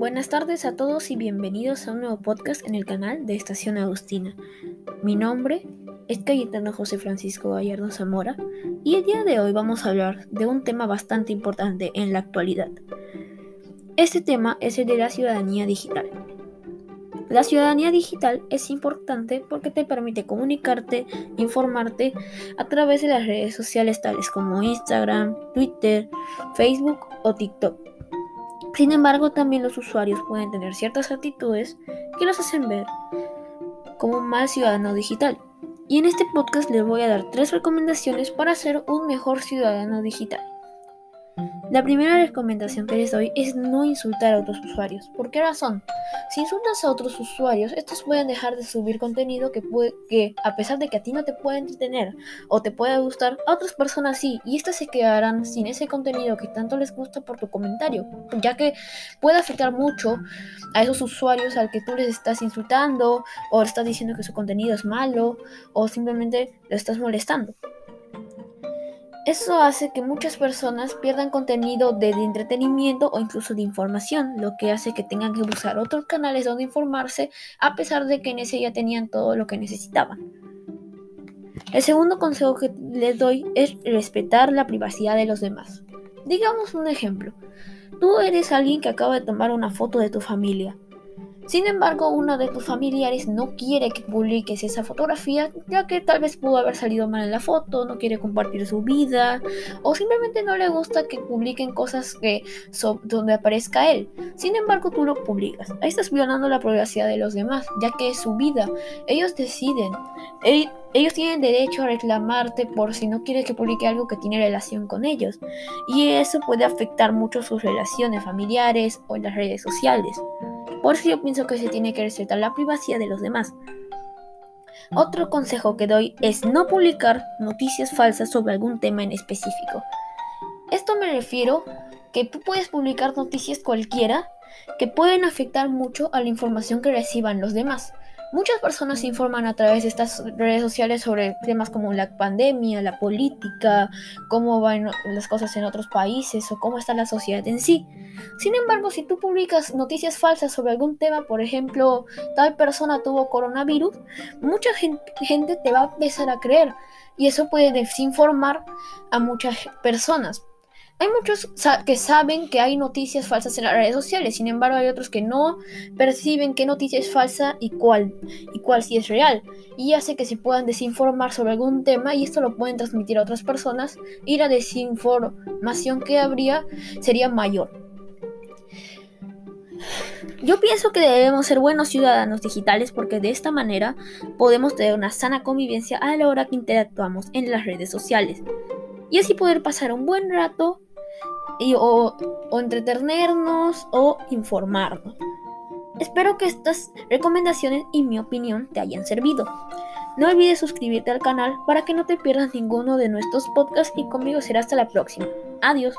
Buenas tardes a todos y bienvenidos a un nuevo podcast en el canal de Estación Agustina. Mi nombre es Cayetano José Francisco Gallardo Zamora y el día de hoy vamos a hablar de un tema bastante importante en la actualidad. Este tema es el de la ciudadanía digital. La ciudadanía digital es importante porque te permite comunicarte, informarte a través de las redes sociales tales como Instagram, Twitter, Facebook o TikTok sin embargo, también los usuarios pueden tener ciertas actitudes que los hacen ver como un mal ciudadano digital. Y en este podcast les voy a dar tres recomendaciones para ser un mejor ciudadano digital. La primera recomendación que les doy es no insultar a otros usuarios. ¿Por qué razón? Si insultas a otros usuarios, estos pueden dejar de subir contenido que, puede, que a pesar de que a ti no te puede entretener o te pueda gustar, a otras personas sí, y estas se quedarán sin ese contenido que tanto les gusta por tu comentario, ya que puede afectar mucho a esos usuarios al que tú les estás insultando o estás diciendo que su contenido es malo o simplemente lo estás molestando. Eso hace que muchas personas pierdan contenido de, entretenimiento o incluso de información, lo que hace que tengan que buscar otros canales donde informarse a pesar de que en ese ya tenían todo lo que necesitaban. El segundo consejo que les doy es respetar la privacidad de los demás. Digamos un ejemplo. Tú eres alguien que acaba de tomar una foto de tu familia sin embargo, uno de tus familiares no quiere que publiques esa fotografía, ya que tal vez pudo haber salido mal en la foto, no quiere compartir su vida, o simplemente no le gusta que publiquen cosas que donde aparezca él. Sin embargo, tú lo publicas. Ahí estás violando la privacidad de los demás, ya que es su vida. Ellos deciden. ellos tienen derecho a reclamarte por si no quieres que publique algo que tiene relación con ellos. Y eso puede afectar mucho sus relaciones familiares o en las redes sociales. Por eso yo pienso que se tiene que respetar la privacidad de los demás. Otro consejo que doy es no publicar noticias falsas sobre algún tema en específico. Esto me refiero que tú puedes publicar noticias cualquiera que pueden afectar mucho a la información que reciban los demás. Muchas personas se informan a través de estas redes sociales sobre temas como la pandemia, la política, cómo van las cosas en otros países o cómo está la sociedad en sí. Sin embargo, si tú publicas noticias falsas sobre algún tema, por ejemplo, tal persona tuvo coronavirus, mucha gente te va a empezar a creer y eso puede desinformar a muchas personas. Hay muchos que saben que hay noticias falsas en las redes sociales, sin embargo hay otros que no perciben qué noticia es falsa y cuál, y cuál sí es real. Y hace que se puedan desinformar sobre algún tema y esto lo pueden transmitir a otras personas y la desinformación que habría sería mayor. Yo pienso que debemos ser buenos ciudadanos digitales porque de esta manera podemos tener una sana convivencia a la hora que interactuamos en las redes sociales y así poder pasar un buen rato o, o entretenernos o informarnos. Espero que estas recomendaciones y mi opinión te hayan servido. No olvides suscribirte al canal para que no te pierdas ninguno de nuestros podcasts y conmigo será hasta la próxima. Adiós.